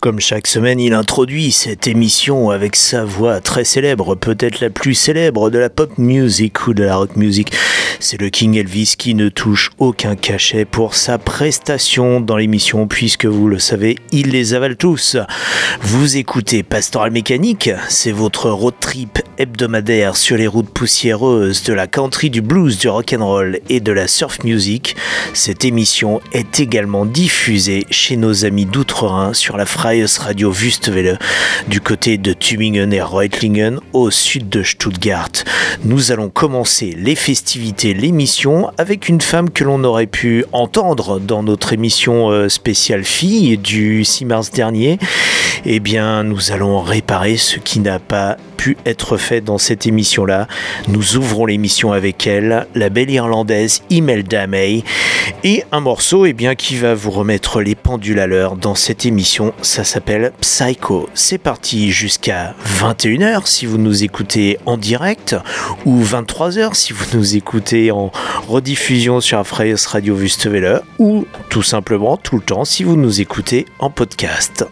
Comme chaque semaine, il introduit cette émission avec sa voix très célèbre, peut-être la plus célèbre de la pop music ou de la rock music. C'est le King Elvis qui ne touche aucun cachet pour sa prestation dans l'émission, puisque vous le savez, il les avale tous. Vous écoutez Pastoral Mécanique, c'est votre road trip hebdomadaire sur les routes poussiéreuses de la country, du blues, du rock and roll et de la surf music. Cette émission est également diffusée chez nos amis d'Outre-Rhin sur la phrase Radio Wüstewelle du côté de Tübingen et Reutlingen au sud de Stuttgart. Nous allons commencer les festivités, l'émission avec une femme que l'on aurait pu entendre dans notre émission euh, spéciale fille du 6 mars dernier. Eh bien, nous allons réparer ce qui n'a pas pu être fait dans cette émission-là. Nous ouvrons l'émission avec elle, la belle irlandaise Imelda May, et un morceau eh bien, qui va vous remettre les pendules à l'heure dans cette émission. Ça s'appelle Psycho. C'est parti jusqu'à 21h si vous nous écoutez en direct, ou 23h si vous nous écoutez en rediffusion sur Freies Radio Wüstewelle, ou tout simplement tout le temps si vous nous écoutez en podcast.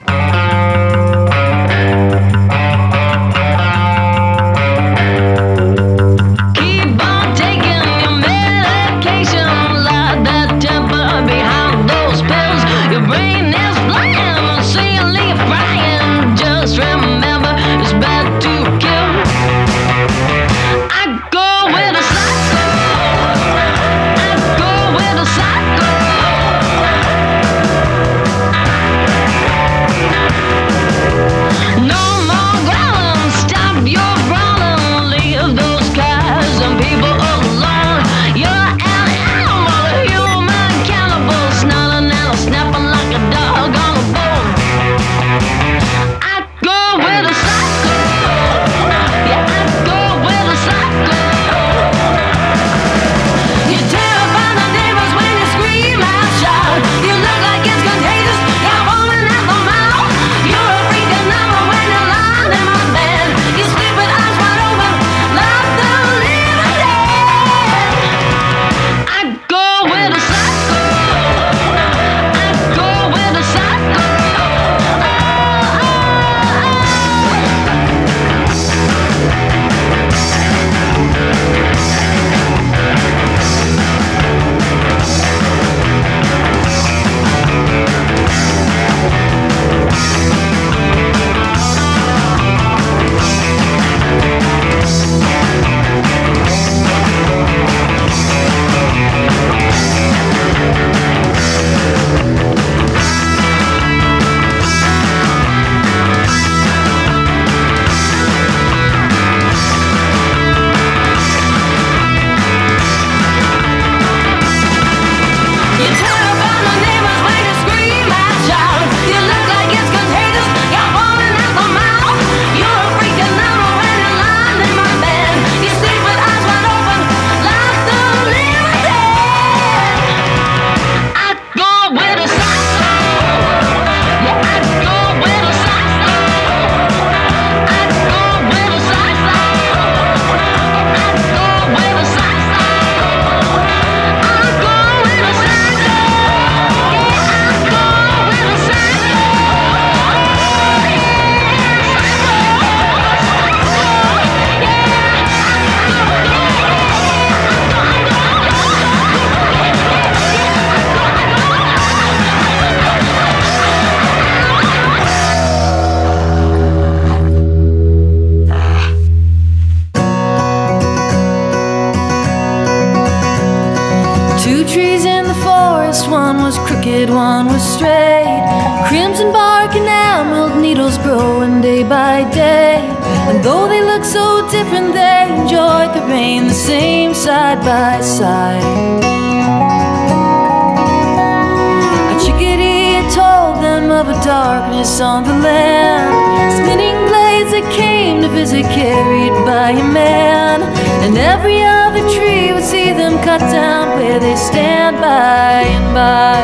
On the land. Spinning blades that came to visit, carried by a man. And every other tree would see them cut down where they stand by and by.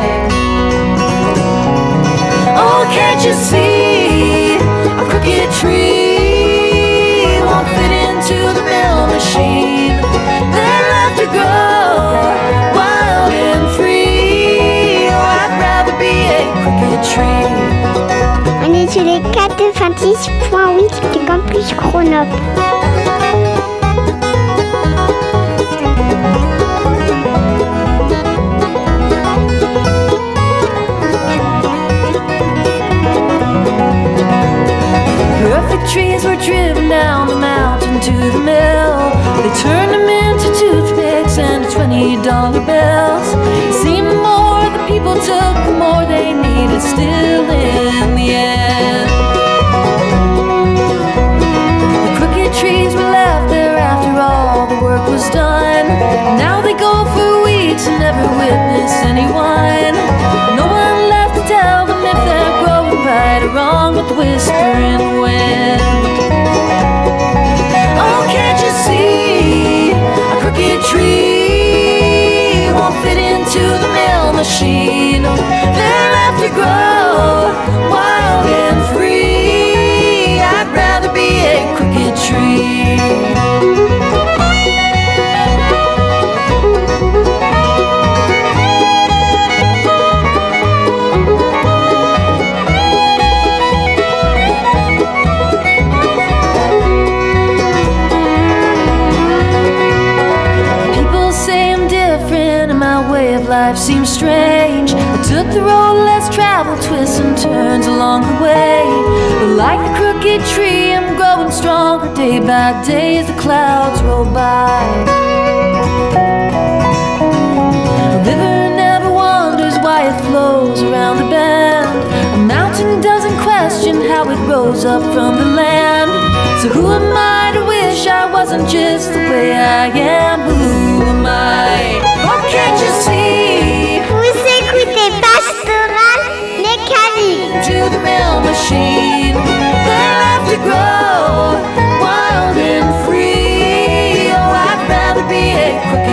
Oh, can't you see a crooked tree won't fit into the mill machine? 96.8 du campus Chronop. Perfect trees were driven down the mountain to the mill. They turned them into toothpicks and twenty dollar bills. It seemed the more the people took, the more they needed still in the end. Trees were left there after all the work was done. Now they go for weeks and never witness anyone. No one left to tell them if they're growing right or wrong with the whispering wind. Oh, can't you see a crooked tree won't fit into the mill machine? They're left to grow wild the road less traveled, twists and turns along the way. But like the crooked tree, I'm growing stronger day by day as the clouds roll by. A river never wonders why it flows around the bend. A mountain doesn't question how it rose up from the land. So who am I to wish I wasn't just the way I am? Who am I? What can't you see?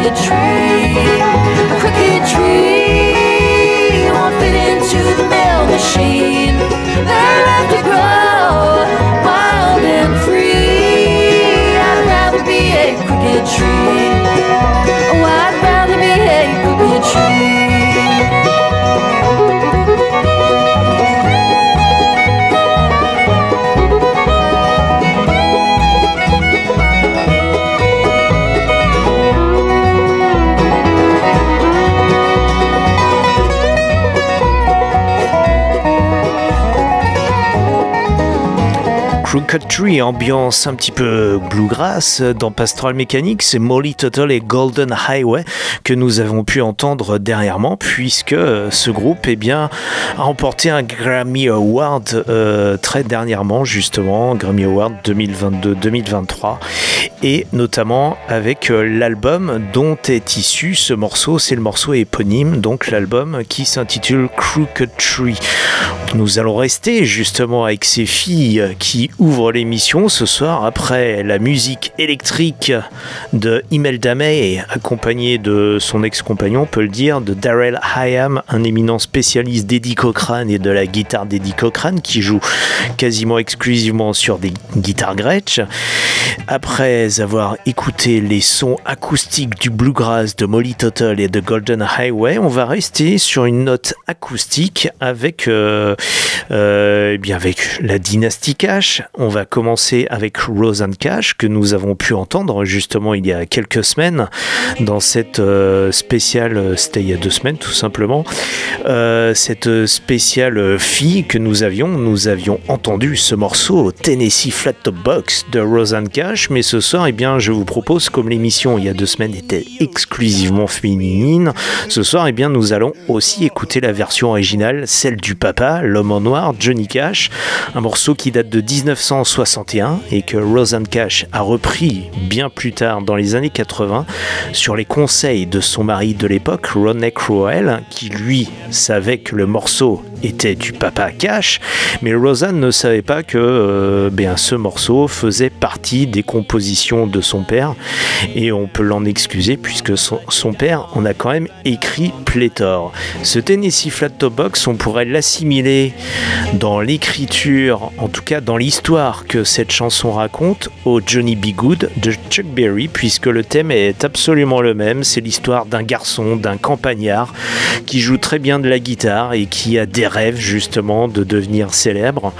Crooked tree, Tree, ambiance un petit peu bluegrass dans Pastoral Mécanique, c'est Molly Tuttle et Golden Highway que nous avons pu entendre dernièrement, puisque euh, ce groupe eh bien, a remporté un Grammy Award euh, très dernièrement, justement, Grammy Award 2022-2023, et notamment avec euh, l'album dont est issu ce morceau, c'est le morceau éponyme, donc l'album qui s'intitule Crooked Tree. Nous allons rester justement avec ces filles qui ouvrent l'émission ce soir après la musique électrique de Imelda May, accompagnée de son ex-compagnon, on peut le dire, de Darrell Hyam, un éminent spécialiste d'Eddie Cochrane et de la guitare d'Eddie Cochrane qui joue quasiment exclusivement sur des guitares Gretsch. Après avoir écouté les sons acoustiques du bluegrass de Molly Tuttle et de Golden Highway, on va rester sur une note acoustique avec euh, Euh, eh bien avec la dynastie Cash, va commencer avec Roseanne Cash que nous avons pu entendre justement il y a quelques semaines dans cette euh, spéciale, euh, c'était il y a deux semaines tout simplement, euh, cette spéciale fille que nous avions, nous avions entendu ce morceau Tennessee Flat Top Box de Roseanne Cash, mais ce soir, eh bien, je vous propose, comme l'émission il y a deux semaines était exclusivement féminine, ce soir, eh bien, nous allons aussi écouter la version originale, celle du papa, l'homme en noir, Johnny Cash, un morceau qui date de 1961 et que Roseanne Cash a repris bien plus tard dans les années 80 sur les conseils de son mari de l'époque, Ronnie Crowell, qui lui savait que le morceau était du papa Cash, mais Roseanne ne savait pas que euh, bien, ce morceau faisait partie des compositions de son père, et on peut l'en excuser puisque son père en a quand même écrit pléthore. Ce Tennessee Flat Top Box, on pourrait l'assimiler dans l'écriture, en tout cas dans l'histoire que cette chanson raconte, au Johnny B. Good de Chuck Berry, puisque le thème est absolument le même, c'est l'histoire d'un garçon, d'un campagnard, qui joue très bien de la guitare et qui a des rêves justement de devenir célèbre.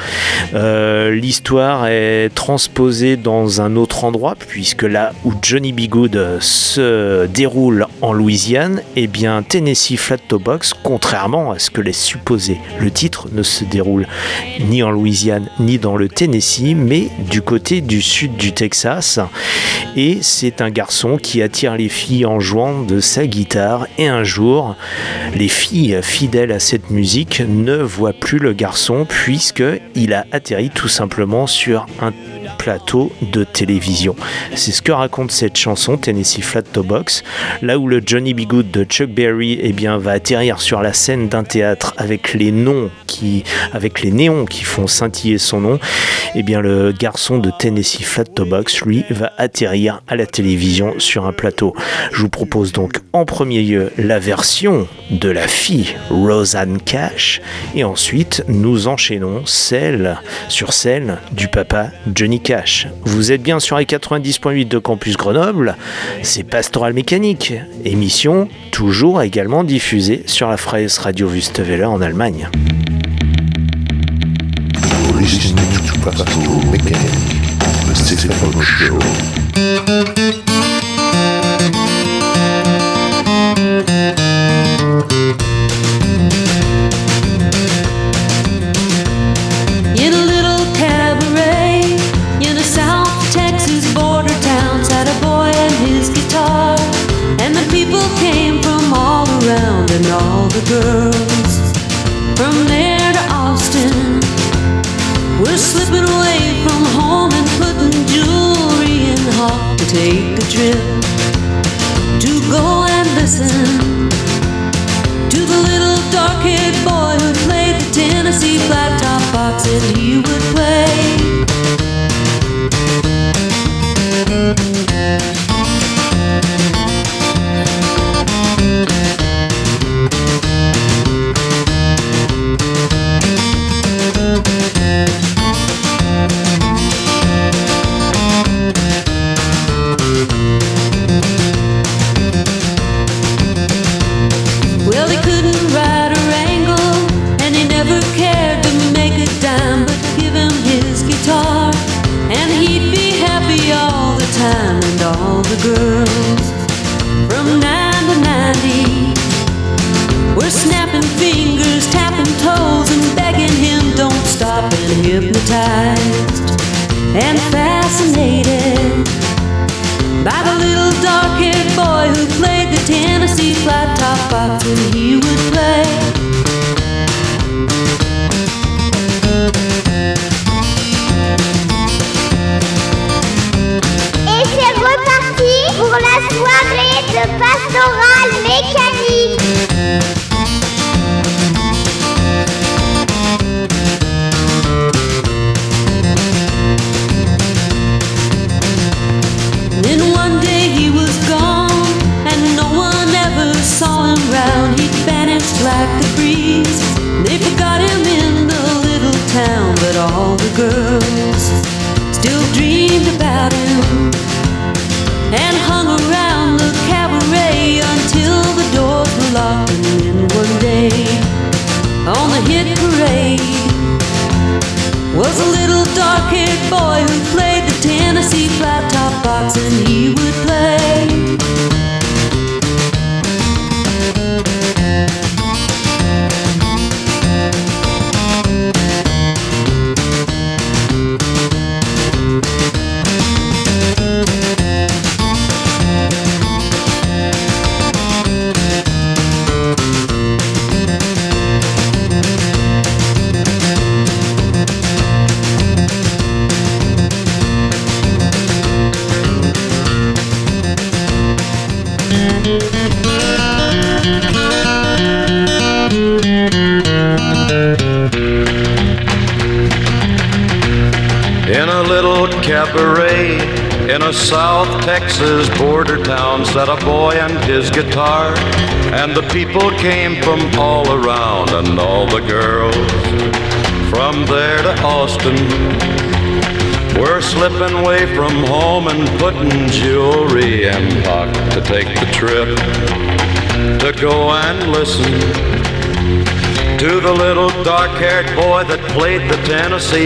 Euh, L'histoire est transposée dans un autre endroit, puisque là où Johnny B. Good se déroule en Louisiane, eh bien Tennessee Flat Top Box, contrairement à ce que laisse supposer le titre, ne se déroule ni en Louisiane ni dans le Tennessee, mais du côté du sud du Texas. Et c'est un garçon qui attire les filles en jouant de sa guitare. Et un jour, les filles fidèles à cette musique ne voient plus le garçon puisque il a atterri tout simplement sur un plateau de télévision. C'est ce que raconte cette chanson Tennessee Flat Top Box, là où le Johnny B. Good de Chuck Berry eh bien, va atterrir sur la scène d'un théâtre avec les noms qui, avec les néons qui font scintiller son nom, eh bien le garçon de Tennessee Flat Top Box, lui, va atterrir à la télévision sur un plateau. Je vous propose donc en premier lieu la version de la fille Roseanne Cash, et ensuite nous enchaînons celle sur celle du papa Johnny Cash. Vous êtes bien sur les 90.8 de Campus Grenoble, c'est Pastoral Mécanique, émission toujours également diffusée sur la Freies Radio Wüstewelle en Allemagne.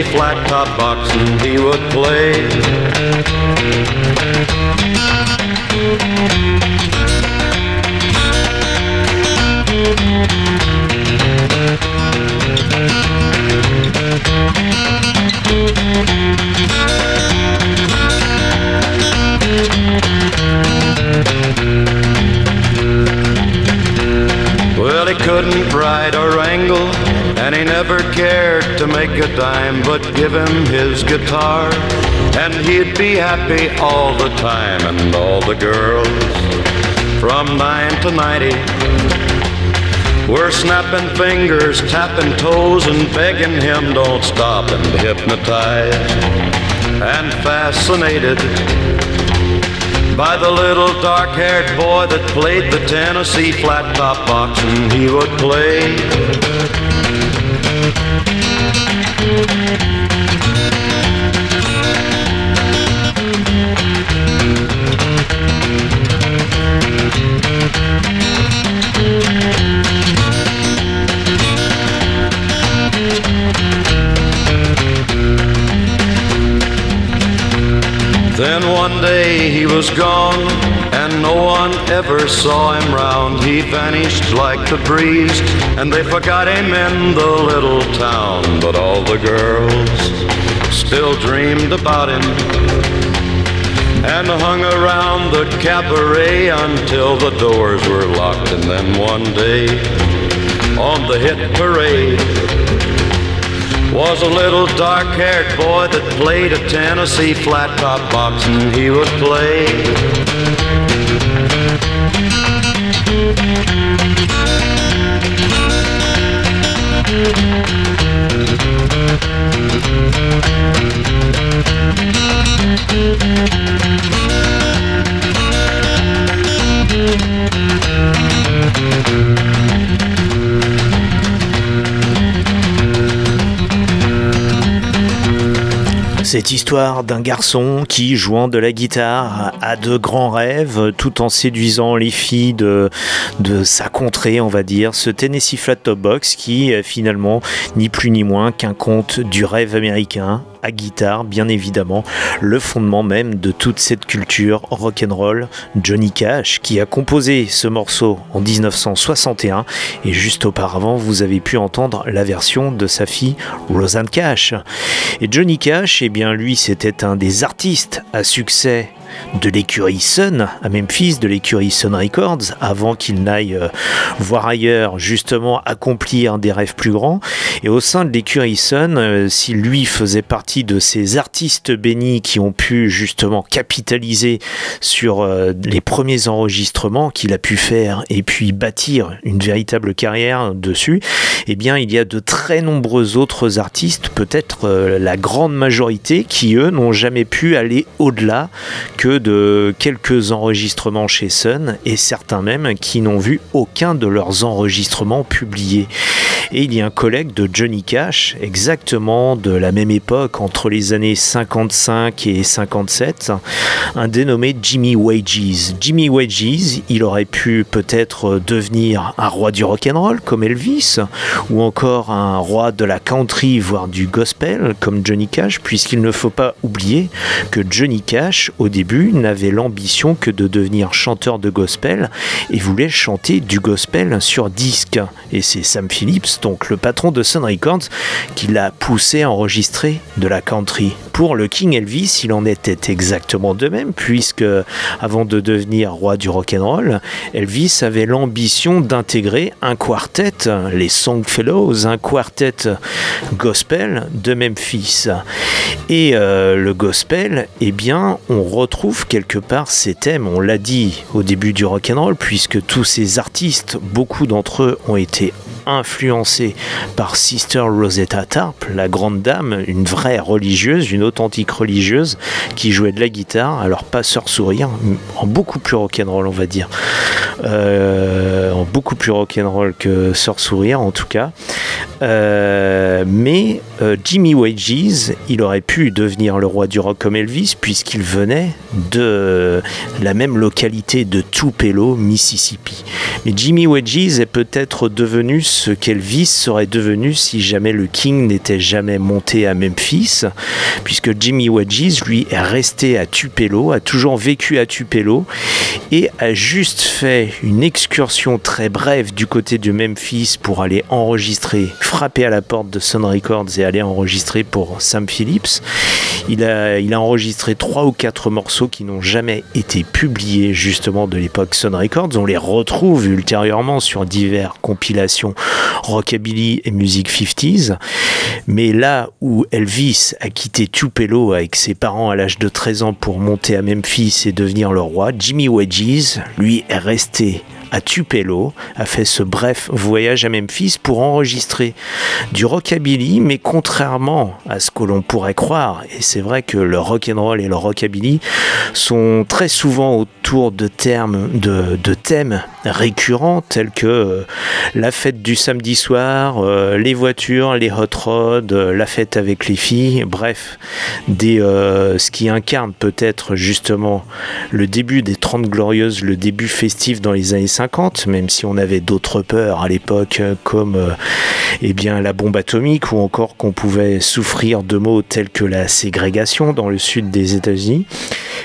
Flat top be happy all the time, and all the girls from nine to ninety were snapping fingers, tapping toes, and begging him don't stop, and hypnotized and fascinated by the little dark-haired boy that played the Tennessee flat top box and he would play. Was gone, and no one ever saw him round. He vanished like the breeze, and they forgot him in the little town. But all the girls still dreamed about him and hung around the cabaret until the doors were locked. And then one day, on the hit parade, was a little dark-haired boy that played a Tennessee flat top box and he would play. Cette histoire d'un garçon qui, jouant de la guitare, a de grands rêves tout en séduisant les filles de, sa contrée, on va dire. Ce Tennessee Flat Top Box qui, euh, finalement, ni plus ni moins qu'un conte du rêve américain à guitare, bien évidemment, le fondement même de toute cette culture rock'n'roll. Johnny Cash, qui a composé ce morceau en 1961, et juste auparavant, vous avez pu entendre la version de sa fille Rosanne Cash. Et Johnny Cash, eh bien, lui, c'était un des artistes à succès de l'écurie à Memphis, de l'écurie Records, avant qu'il n'aille euh, voir ailleurs, justement accomplir des rêves plus grands. Et au sein de l'écurie Sun, euh, si lui faisait partie de ces artistes bénis qui ont pu justement capitaliser sur euh, les premiers enregistrements qu'il a pu faire et puis bâtir une véritable carrière dessus, eh bien il y a de très nombreux autres artistes, peut-être la grande majorité, qui eux n'ont jamais pu aller au-delà que de quelques enregistrements chez Sun et certains même qui n'ont vu aucun de leurs enregistrements publiés. Et il y a un collègue de Johnny Cash, exactement de la même époque, entre les années 55 et 57, un dénommé Jimmy Wages. Jimmy Wages, il aurait pu peut-être devenir un roi du rock'n'roll comme Elvis, ou encore un roi de la country, voire du gospel comme Johnny Cash, puisqu'il ne faut pas oublier que Johnny Cash, au début, n'avait l'ambition que de devenir chanteur de gospel et voulait chanter du gospel sur disque. Et c'est Sam Phillips, donc le patron de Sun Records, qui l'a poussé à enregistrer de la country. Pour le King Elvis, il en était exactement de même, puisque avant de devenir roi du rock'n'roll, Elvis avait l'ambition d'intégrer un quartet, les Songfellows, un quartet gospel de Memphis. Et euh, le gospel, eh bien, on retrouve quelque part ces thèmes, on l'a dit au début du rock'n'roll, puisque tous ces artistes, beaucoup d'entre eux ont été influencés par Sister Rosetta Tarp, la grande dame, une vraie religieuse, une authentique religieuse qui jouait de la guitare, alors pas Sœur Sourire, en beaucoup plus rock'n'roll on va dire, Euh, en beaucoup plus rock'n'roll que Sœur Sourire en tout cas. Euh, mais euh, Jimmy Wages, il aurait pu devenir le roi du rock comme Elvis puisqu'il venait de la même localité de Tupelo, Mississippi. Mais Jimmy Wages est peut-être devenu ce qu'Elvis serait devenu si jamais le King n'était jamais monté à Memphis, puisque Jimmy Wages, lui, est resté à Tupelo, a toujours vécu à Tupelo, et a juste fait une excursion très brève du côté de Memphis pour aller enregistrer, frapper à la porte de Sun Records et aller enregistrer pour Sam Phillips. Il a, il a enregistré trois ou quatre morceaux qui n'ont jamais été publiés justement de l'époque Sun Records. On les retrouve ultérieurement sur diverses compilations rockabilly et musique 50s. Mais là où Elvis a quitté Tupelo avec ses parents à l'âge de 13 ans pour monter à Memphis et devenir le roi, Jimmy Wages, lui, est resté à Tupelo, a fait ce bref voyage à Memphis pour enregistrer du rockabilly, mais contrairement à ce que l'on pourrait croire, et c'est vrai que le rock'n'roll et le rockabilly sont très souvent autour de termes, de, thèmes récurrents tels que euh, la fête du samedi soir, euh, les voitures, les hot rods, euh, la fête avec les filles, bref, ce qui incarne peut-être justement le début des 30 glorieuses, le début festif dans les années 50, même si on avait d'autres peurs à l'époque euh, comme euh, eh bien, la bombe atomique ou encore qu'on pouvait souffrir de mots tels que la ségrégation dans le sud des États-Unis.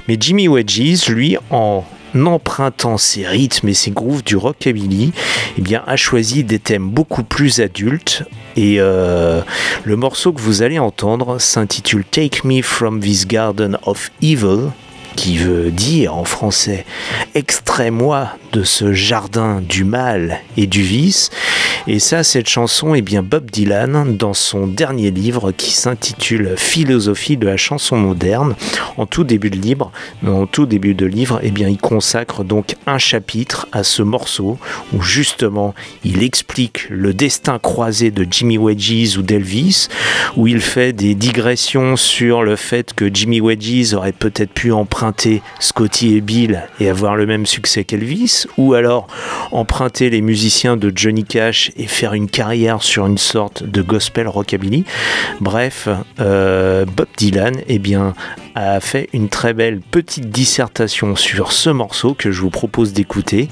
Mais Jimmy Wedges, lui, en empruntant ses rythmes et ses grooves du rockabilly, eh a choisi des thèmes beaucoup plus adultes. Et euh, le morceau que vous allez entendre s'intitule Take Me From This Garden of Evil, qui veut dire en français Extrais-moi de ce jardin du mal et du vice. Et ça, cette chanson, est bien Bob Dylan, dans son dernier livre qui s'intitule Philosophie de la chanson moderne, en tout début de livre, en tout début de livre, eh bien, il consacre donc un chapitre à ce morceau où justement il explique le destin croisé de Jimmy Wedges ou d'Elvis, où il fait des digressions sur le fait que Jimmy Wedges aurait peut-être pu emprunter Scotty et Bill et avoir le même succès qu'Elvis, ou alors emprunter les musiciens de Johnny Cash et faire une carrière sur une sorte de gospel rockabilly. Bref, euh, Bob Dylan, eh a fait une très belle petite dissertation sur ce morceau que je vous propose d'écouter.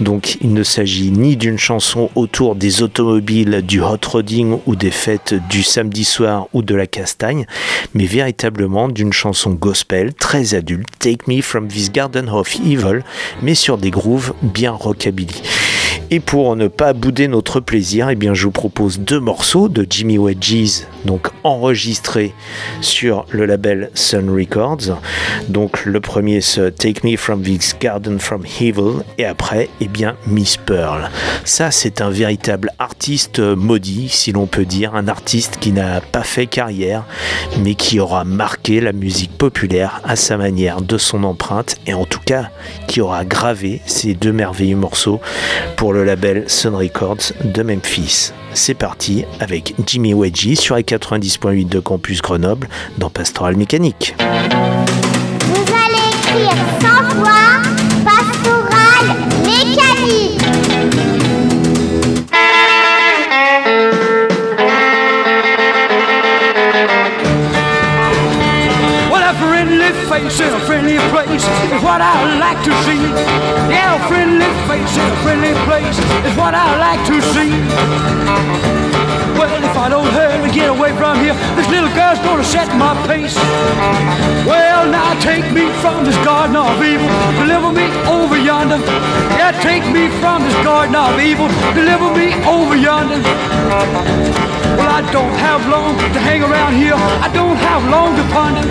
Donc, il ne s'agit ni d'une chanson autour des automobiles, du hot rodding ou des fêtes du samedi soir ou de la castagne, mais véritablement d'une chanson gospel très adulte, Take Me From This Garden of Evil, mais sur des grooves bien rockabilly. Et pour ne pas bouder notre plaisir, eh bien, je vous propose deux morceaux de Jimmy Wedges, donc enregistrés sur le label Sun Records. Donc le premier, c'est Take Me From This Garden From Evil, et après, eh bien, Miss Pearl. Ça, c'est un véritable artiste maudit, si l'on peut dire, un artiste qui n'a pas fait carrière, mais qui aura marqué la musique populaire à sa manière, de son empreinte, et en tout cas, qui aura gravé ces deux merveilleux morceaux pour le label Sun Records de Memphis. C'est parti avec Jimmy Wedgie sur les 90.8 de Campus Grenoble dans Pastoral Mécanique. Vous allez rire sans voix, pastoral mécanique. Well, a friendly face in a friendly place is what I like to see. Yeah, face in a friendly place is what I like to see. Well, if I don't hurry, get away from here, this little girl's gonna set my pace. Well, now take me from this garden of evil, deliver me over yonder. Yeah, take me from this garden of evil, deliver me over yonder. Well, I don't have long to hang around here. I don't have long to ponder.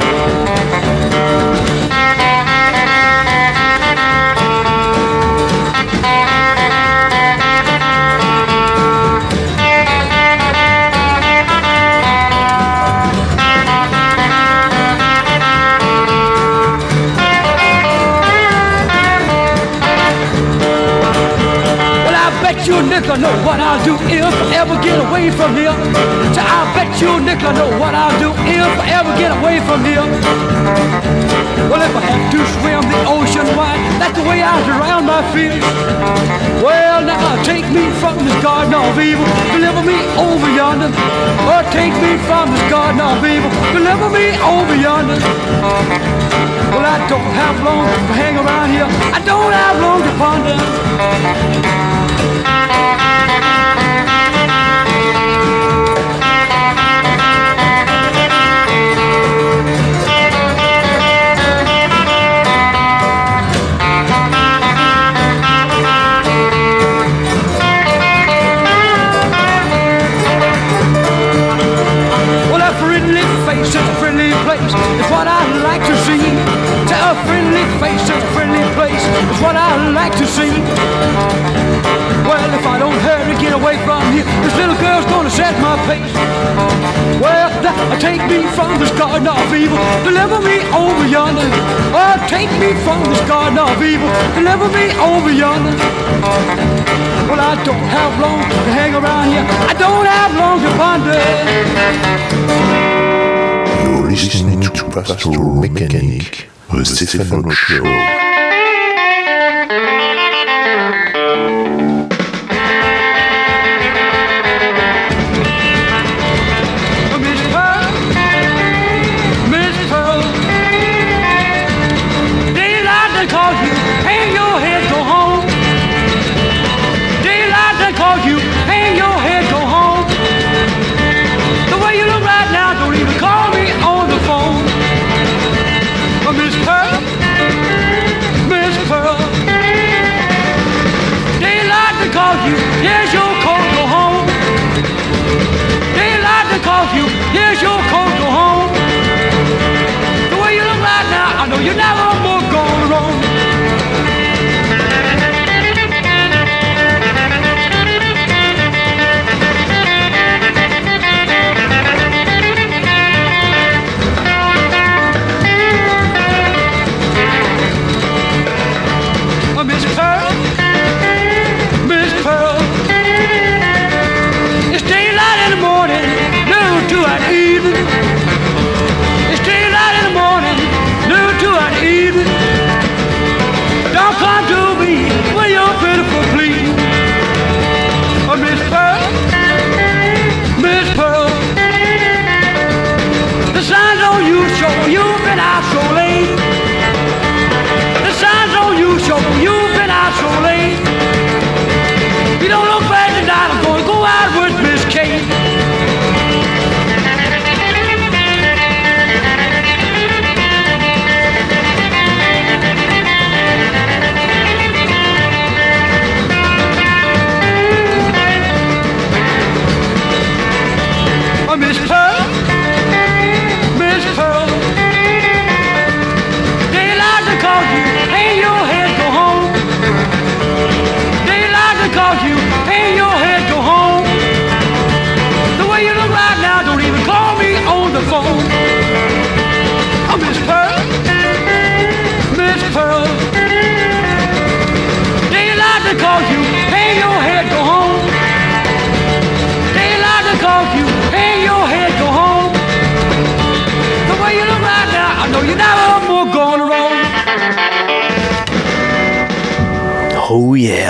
Bet you a know what I'll do if I ever get away from here. So I bet you a nickel know what I'll do if I ever get away from here. Well, if I have to swim the ocean wide, that's the way I drown my fears. Well, now take me from this garden of evil, deliver me over yonder. Or take me from this garden of evil, deliver me over yonder. Well, I don't have long to hang around here. I don't have long to ponder. It's what I like to see. Well, if I don't hurry, get away from here, this little girl's gonna set my pace. Well, now uh, take me from this garden of evil, deliver me over yonder. Oh, take me from this garden of evil, deliver me over yonder. Well, I don't have long to hang around here. I don't have long to ponder. You're listening to Pastoral Mechanic, the Stefano Show.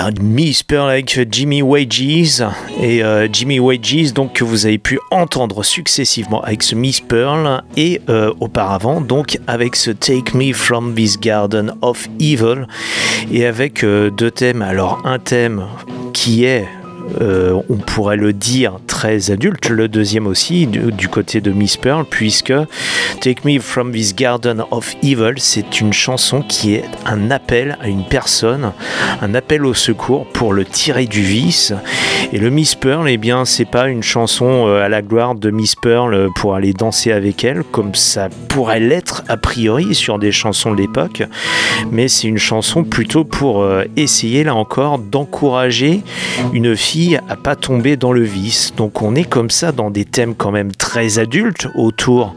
Voilà, Miss Pearl avec Jimmy Wages et euh, Jimmy Wages donc que vous avez pu entendre successivement avec ce Miss Pearl et euh, auparavant donc avec ce Take Me From This Garden of Evil et avec euh, deux thèmes. Alors un thème qui est euh, on pourrait le dire très adulte, le deuxième aussi du, du côté de Miss Pearl, puisque Take Me From This Garden of Evil, c'est une chanson qui est un appel à une personne, un appel au secours pour le tirer du vice. Et le Miss Pearl, eh bien, c'est pas une chanson euh, à la gloire de Miss Pearl euh, pour aller danser avec elle, comme ça pourrait l'être a priori sur des chansons de l'époque, mais c'est une chanson plutôt pour essayer là encore d'encourager une fille à pas tomber dans le vice. Donc on est comme ça dans des thèmes quand même très adultes autour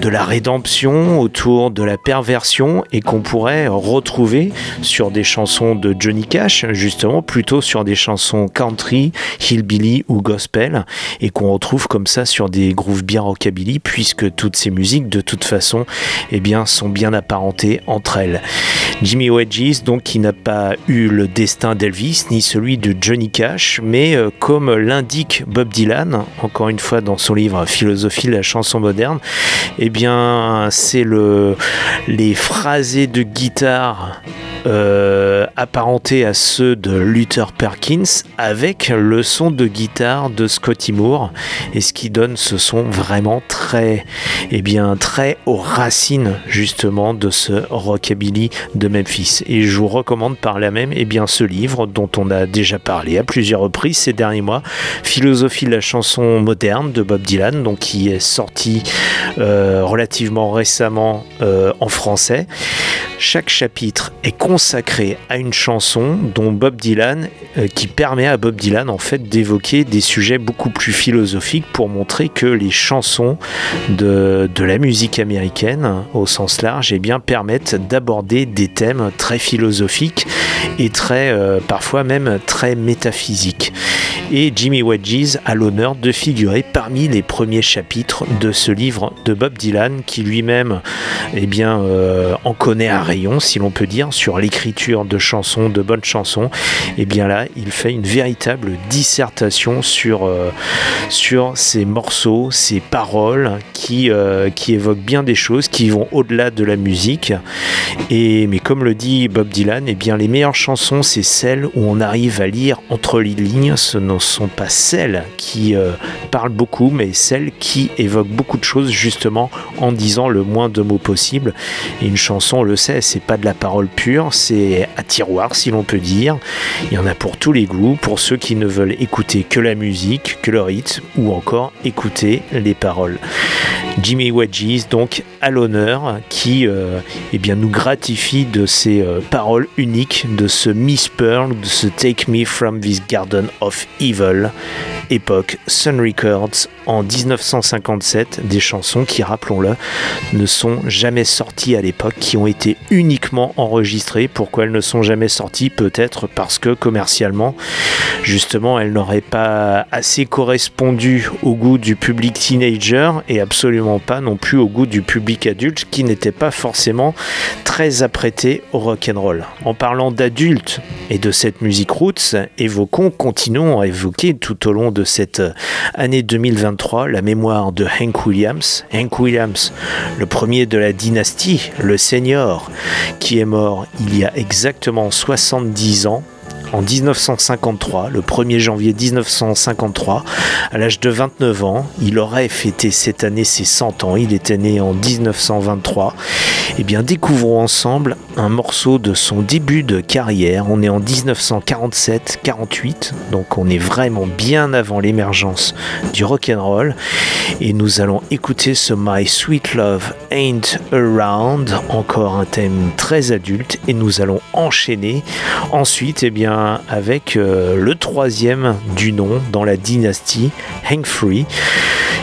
de la rédemption, autour de la perversion et qu'on pourrait retrouver sur des chansons de Johnny Cash, justement plutôt sur des chansons country, hillbilly ou gospel et qu'on retrouve comme ça sur des grooves bien rockabilly puisque toutes ces musiques de toute façon eh bien, sont bien apparentées entre elles. Jimmy Wedges, donc, qui n'a pas eu le destin d'Elvis ni celui de Johnny Cash, mais euh, comme l'indique Bob Dylan, encore une fois dans son livre Philosophie de la chanson moderne, eh bien, c'est le, les phrasés de guitare euh, apparentés à ceux de Luther Perkins avec le son de guitare de Scotty Moore et ce qui donne ce son vraiment très eh bien très aux racines justement de ce rockabilly de Memphis. Et je vous recommande par là même eh bien ce livre dont on a déjà parlé à plusieurs reprises ces derniers mois. Philosophie de la chanson moderne de Bob Dylan donc qui est sorti euh, relativement récemment euh, en français. Chaque chapitre est consacré à une chanson dont Bob Dylan, euh, qui permet à Bob Dylan en fait d'évoquer des sujets beaucoup plus philosophiques pour montrer que les chansons de, de la musique américaine au sens large eh bien, permettent d'aborder des thèmes très philosophiques et très euh, parfois même très métaphysiques. Et Jimmy Wedges a l'honneur de figurer parmi les premiers chapitres de ce livre de Bob Dylan qui lui-même eh bien, euh, en connaît un rayon, si l'on peut dire, sur l'écriture de chansons, de bonnes chansons. Et bien là, il fait une véritable dissertation sur, euh, sur ces morceaux, ces paroles qui, euh, qui évoquent bien des choses, qui vont au-delà de la musique. Et, mais comme le dit Bob Dylan, eh bien, les meilleures chansons, c'est celles où on arrive à lire entre les lignes. Ce ne sont pas celles qui euh, parlent beaucoup, mais celles qui évoquent beaucoup de choses justement en disant le moins de mots possible. Une chanson, on le sait, c'est pas de la parole pure, c'est à tiroir si l'on peut dire. Il y en a pour tous les goûts, pour ceux qui ne veulent écouter que la musique, que le rythme, ou encore écouter les paroles. Jimmy Wedges, donc à l'honneur, qui euh, eh bien, nous gratifie de ses euh, paroles uniques, de ce Miss Pearl, de ce Take Me From This Garden of Époque Sun Records en 1957, des chansons qui, rappelons-le, ne sont jamais sorties à l'époque, qui ont été uniquement enregistrées. Pourquoi elles ne sont jamais sorties? Peut-être parce que commercialement, justement, elles n'auraient pas assez correspondu au goût du public teenager et absolument pas non plus au goût du public adulte qui n'était pas forcément très apprêté au rock'n'roll. En parlant d'adultes et de cette musique roots, évoquons, continuons à tout au long de cette année 2023 la mémoire de Hank Williams. Hank Williams, le premier de la dynastie, le senior, qui est mort il y a exactement 70 ans en 1953, le 1er janvier 1953, à l'âge de 29 ans. Il aurait fêté cette année ses 100 ans, il était né en 1923. Eh bien, découvrons ensemble un morceau de son début de carrière. On est en 1947-48, donc on est vraiment bien avant l'émergence du rock'n'roll. Et nous allons écouter ce My Sweet Love Ain't Around, encore un thème très adulte, et nous allons enchaîner ensuite, eh bien, avec euh, le troisième du nom dans la dynastie, Hank Free.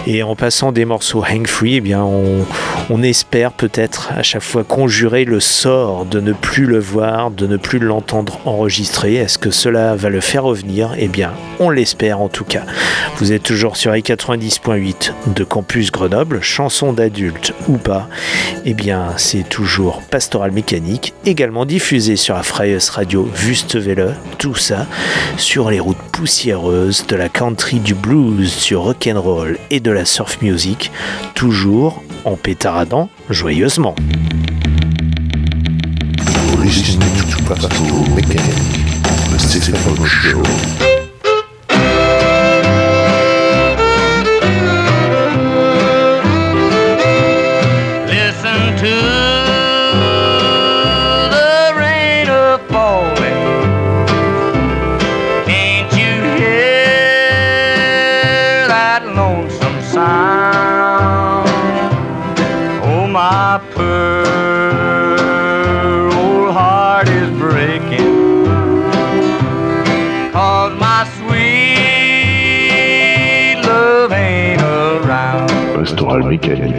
Et en passant des morceaux Hank Free, eh bien, on, On espère peut-être à chaque fois conjurer le sort de ne plus le voir, de ne plus l'entendre enregistrer. Est-ce que cela va le faire revenir? Eh bien, on l'espère en tout cas. Vous êtes toujours sur i90.8 de Campus Grenoble, chanson d'adulte ou pas. Eh bien, c'est toujours Pastoral Mécanique, également diffusé sur la Freies Radio Wüstewelle. Tout ça sur les routes poussiéreuses de la country, du blues, sur rock'n'roll et de la surf music, toujours en pétaradant joyeusement.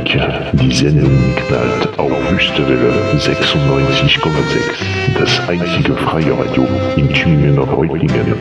Mechanik, die Sendung knallt auf Wüstewelle 96,6. Das einzige freie Radio in Tübingen und Reutlingen.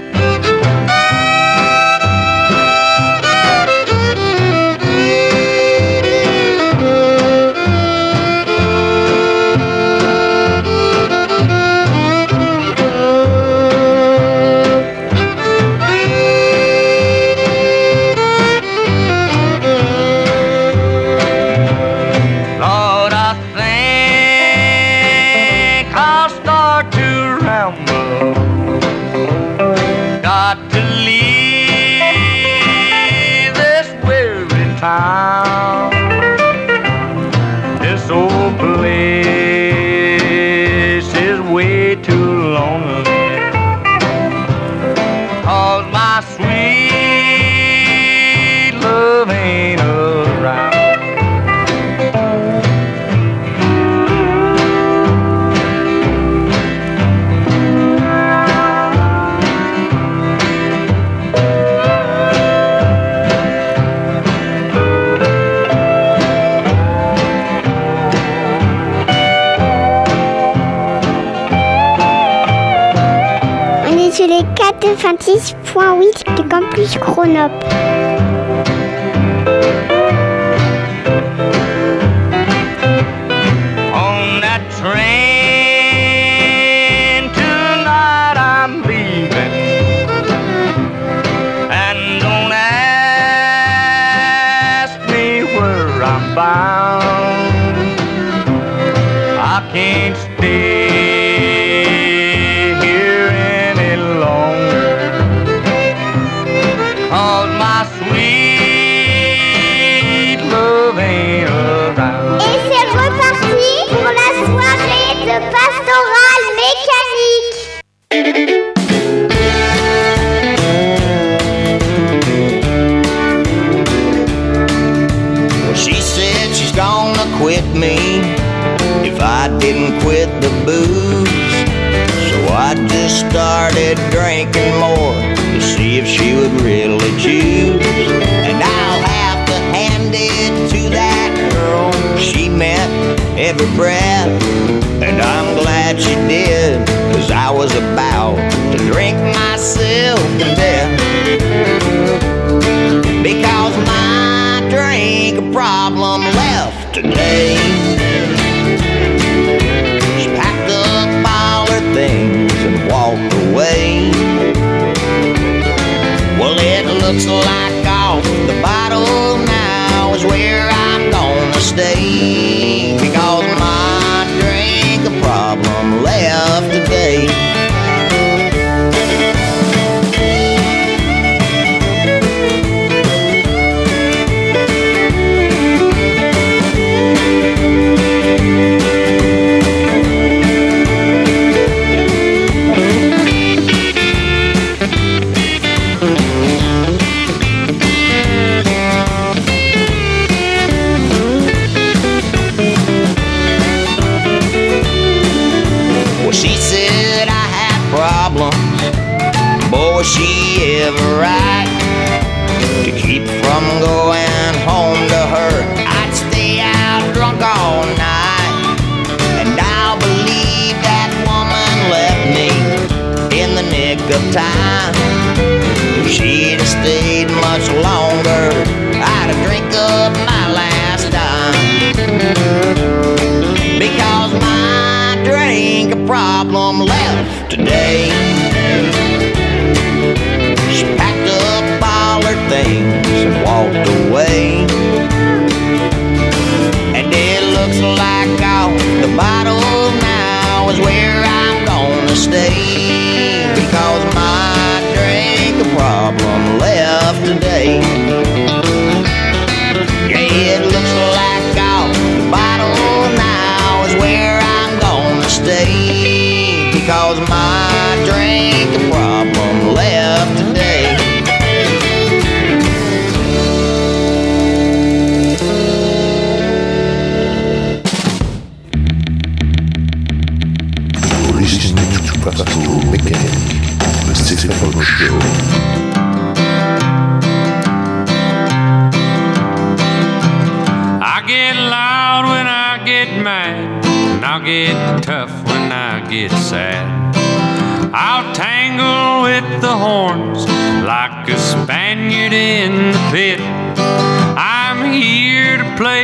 96.8 de Campus Grenoble.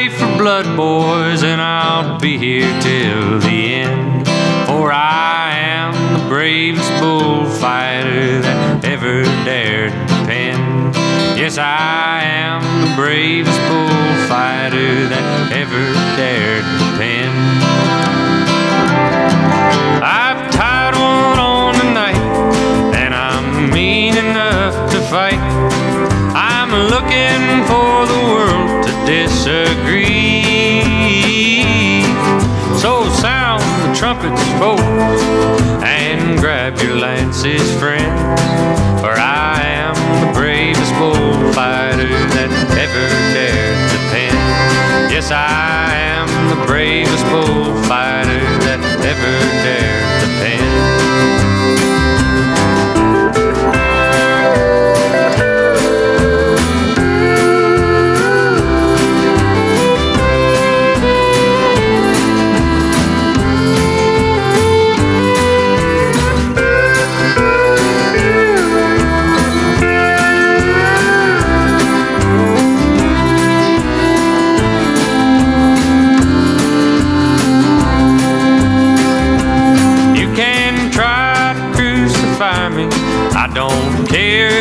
Play for blood, boys, and I'll be here till the end. For I am the bravest bullfighter that ever dared to pen. Yes, I am the bravest bullfighter that ever dared to pen. I've tied one on tonight, and I'm mean enough to fight. I'm looking for the world disagree. So sound the trumpets, folks, and grab your lances, friends. For I am the bravest bullfighter that ever dared to pen. Yes, I am the bravest bullfighter that ever dared to pen.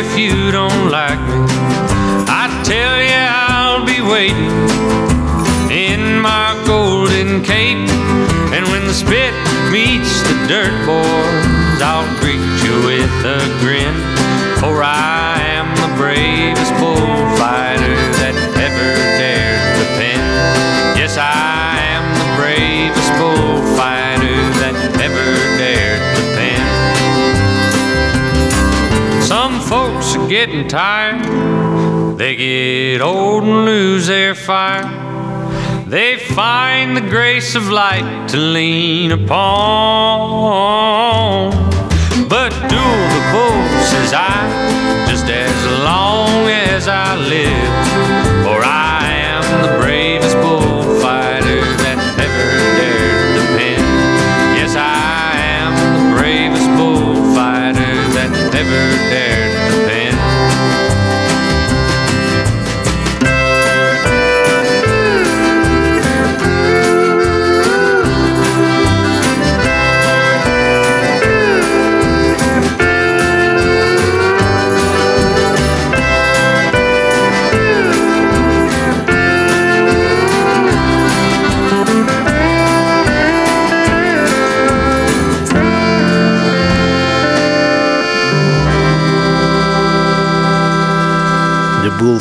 If you don't like me. I tell you, I'll be waiting in my golden cape. And when the spit meets the dirt, boys, I'll greet you with a grin. For I am the bravest bullfighter getting tired. They get old and lose their fire. They find the grace of light to lean upon. But do the bull says I, just as long as I live.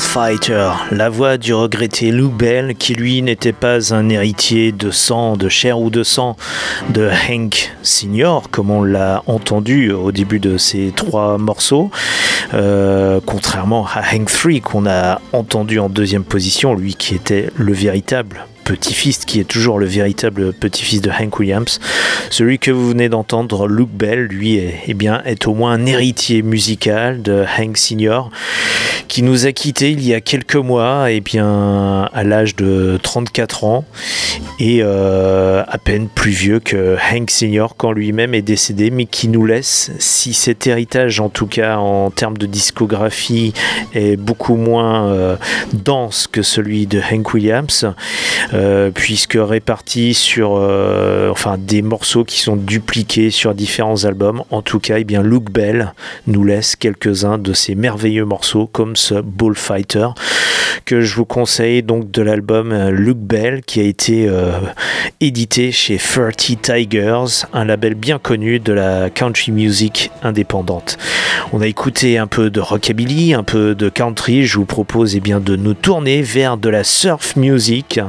The Bullfighter, la voix du regretté Lou Bell, qui lui n'était pas un héritier de sang, de chair ou de sang de Hank Senior, comme on l'a entendu au début de ces trois morceaux, euh, contrairement à Hank 3 qu'on a entendu en deuxième position, lui qui était le véritable petit-fils, qui est toujours le véritable petit-fils de Hank Williams. Celui que vous venez d'entendre, Luke Bell, lui, est, eh bien, est au moins un héritier musical de Hank Senior, qui nous a quittés il y a quelques mois, eh bien, à l'âge de 34 ans, et euh, à peine plus vieux que Hank Senior quand lui-même est décédé, mais qui nous laisse, si cet héritage, en tout cas en termes de discographie, est beaucoup moins euh, dense que celui de Hank Williams, euh, puisque réparti sur euh, des morceaux qui sont dupliqués sur différents albums. En tout cas, eh bien Luke Bell nous laisse quelques-uns de ces merveilleux morceaux comme ce Bullfighter que je vous conseille donc de l'album euh, Luke Bell qui a été euh, édité chez 30 Tigers, un label bien connu de la country music indépendante. On a écouté un peu de rockabilly, un peu de country. Je vous propose eh bien de nous tourner vers de la surf music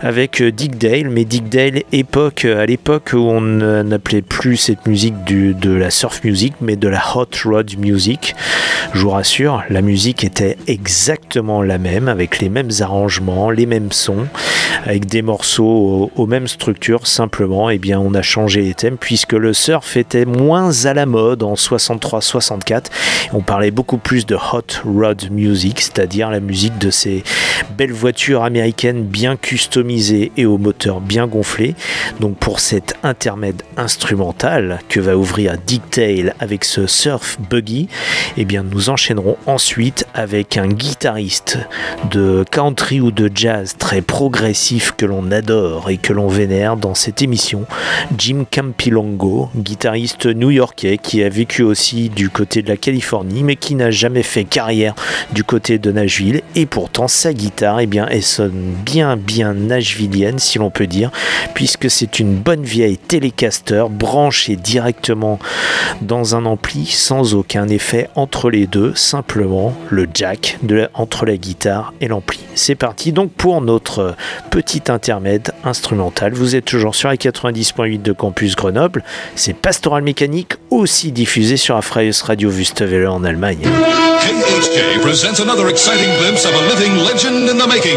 avec euh, Dick Dale, mais Dick Dale époque à l'époque où on n'appelait plus cette musique de la surf music, mais de la hot rod music. Je vous rassure, la musique était exactement la même, avec les mêmes arrangements, les mêmes sons, avec des morceaux aux, mêmes structures. Simplement, eh bien, on a changé les thèmes puisque le surf était moins à la mode en 63-64. On parlait beaucoup plus de hot rod music, c'est-à-dire la musique de ces belles voitures américaines bien customisées et au moteur bien gonflé. Donc pour cet intermède instrumental que va ouvrir Dick Dale avec ce surf buggy, eh bien nous enchaînerons ensuite avec un guitariste de country ou de jazz très progressif que l'on adore et que l'on vénère dans cette émission, Jim Campilongo, guitariste new-yorkais qui a vécu aussi du côté de la Californie mais qui n'a jamais fait carrière du côté de Nashville et pourtant sa guitare eh bien, elle sonne bien bien nashvillienne si l'on peut dire puisque c'est une bonne vieille Telecaster branchée directement dans un ampli sans aucun effet entre les deux, simplement le jack la- entre la guitare et l'ampli. C'est parti donc pour notre petit intermède instrumental. Vous êtes toujours sur la 90.8 de Campus Grenoble. C'est Pastoral Mécanique, aussi diffusé sur Afraius Radio Wüstewelle en Allemagne. KHJ presents another exciting glimpse of a living legend in the making.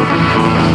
Et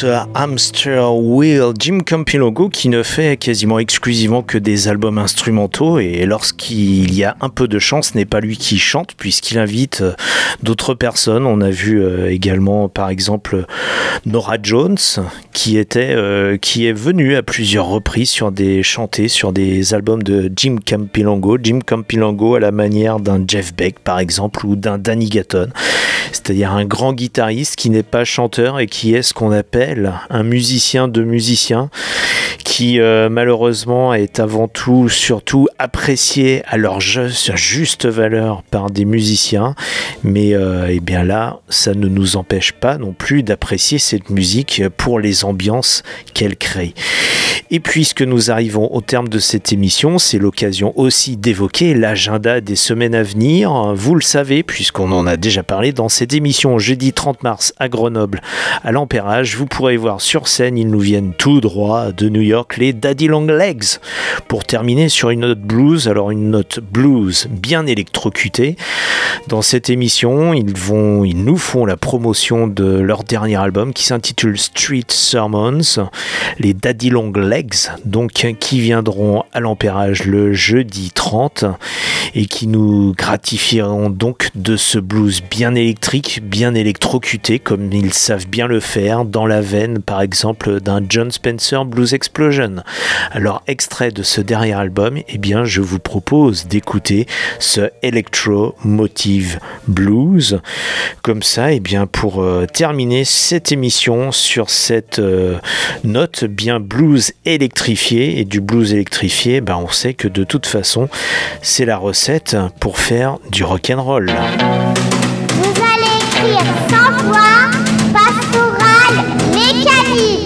ce Hamster Wheel. Jim Campilongo qui ne fait quasiment exclusivement que des albums instrumentaux et lorsqu'il y a un peu de chance, n'est pas lui qui chante puisqu'il invite euh, d'autres personnes. On a vu euh, également par exemple Nora Jones qui était euh, qui est venue à plusieurs reprises sur des sur des albums de Jim Campilongo. Jim Campilongo à la manière d'un Jeff Beck par exemple ou d'un Danny Gatton, c'est-à-dire un grand guitariste qui n'est pas chanteur et qui est ce qu'on appelle un musicien de musiciens euh, malheureusement est avant tout surtout apprécié à leur juste, valeur par des musiciens. Mais euh, eh bien là ça ne nous empêche pas non plus d'apprécier cette musique pour les ambiances qu'elle crée. Et puisque nous arrivons au terme de cette émission c'est l'occasion aussi d'évoquer l'agenda des semaines à venir. Vous le savez puisqu'on en a déjà parlé dans cette émission jeudi 30 mars à Grenoble à l'Empérage vous pourrez voir sur scène ils nous viennent tout droit de New York les Daddy Long Legs pour terminer sur une note blues alors une note blues bien électrocutée dans cette émission ils vont ils nous font la promotion de leur dernier album qui s'intitule Street Sermons les Daddy Long Legs donc qui viendront à l'Empérage le jeudi 30 et qui nous gratifieront donc de ce blues bien électrique bien électrocuté comme ils savent bien le faire dans la veine par exemple d'un John Spencer Blues Explosion. Alors extrait de ce dernier album, eh bien je vous propose d'écouter ce Electro Motive Blues. Comme ça, eh bien pour euh, terminer cette émission sur cette euh, note bien blues électrifiée et du blues électrifié, ben on sait que de toute façon c'est la recette pour faire du rock and roll. Vous allez écrire sans voix, mécanique.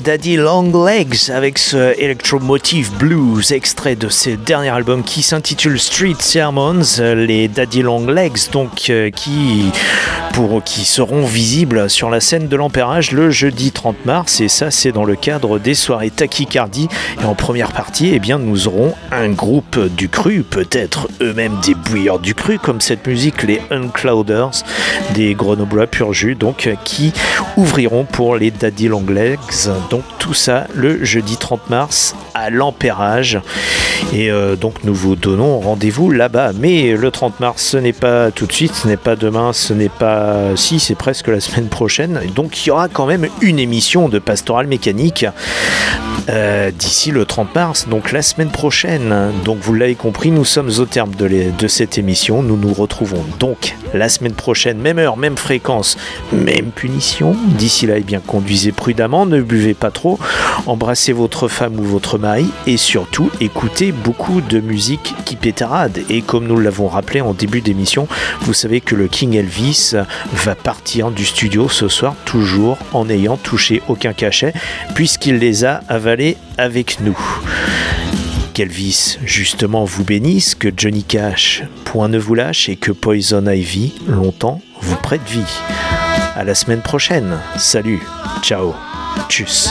Daddy Long Legs avec ce Electromotive Blues, extrait de ce dernier album qui s'intitule Street Sermons. Les Daddy Long Legs, donc, euh, qui, pour, qui seront visibles sur la scène de l'Empérage le jeudi 30 mars. Et ça, c'est dans le cadre des soirées Tachycardie. Et en première partie, eh bien, nous aurons un groupe du cru, peut-être eux-mêmes des bouilleurs du cru, comme cette musique, les Unclouders, des Grenoblois pur jus, donc, qui ouvriront pour les Daddy Long Legs. Donc, tout ça le jeudi 30 mars à l'Empérage. Et euh, donc nous vous donnons rendez-vous là-bas. Mais le 30 mars, ce n'est pas tout de suite, ce n'est pas demain, ce n'est pas... Si, c'est presque la semaine prochaine. Donc il y aura quand même une émission de Pastoral Mécanique euh, d'ici le 30 mars, donc la semaine prochaine. Donc vous l'avez compris, nous sommes au terme de cette émission. Nous nous retrouvons donc la semaine prochaine, même heure, même fréquence, même punition. D'ici là, eh bien, conduisez prudemment, ne buvez pas trop, embrassez votre femme ou votre mari et surtout écoutez beaucoup de musique qui pétarade. Et comme nous l'avons rappelé en début d'émission, vous savez que le King Elvis va partir du studio ce soir, toujours en n'ayant touché aucun cachet, puisqu'il les a avalés avec nous. Qu'Elvis justement vous bénisse, que Johnny Cash point ne vous lâche et que Poison Ivy longtemps vous prête vie. À la semaine prochaine. Salut, ciao, tchuss.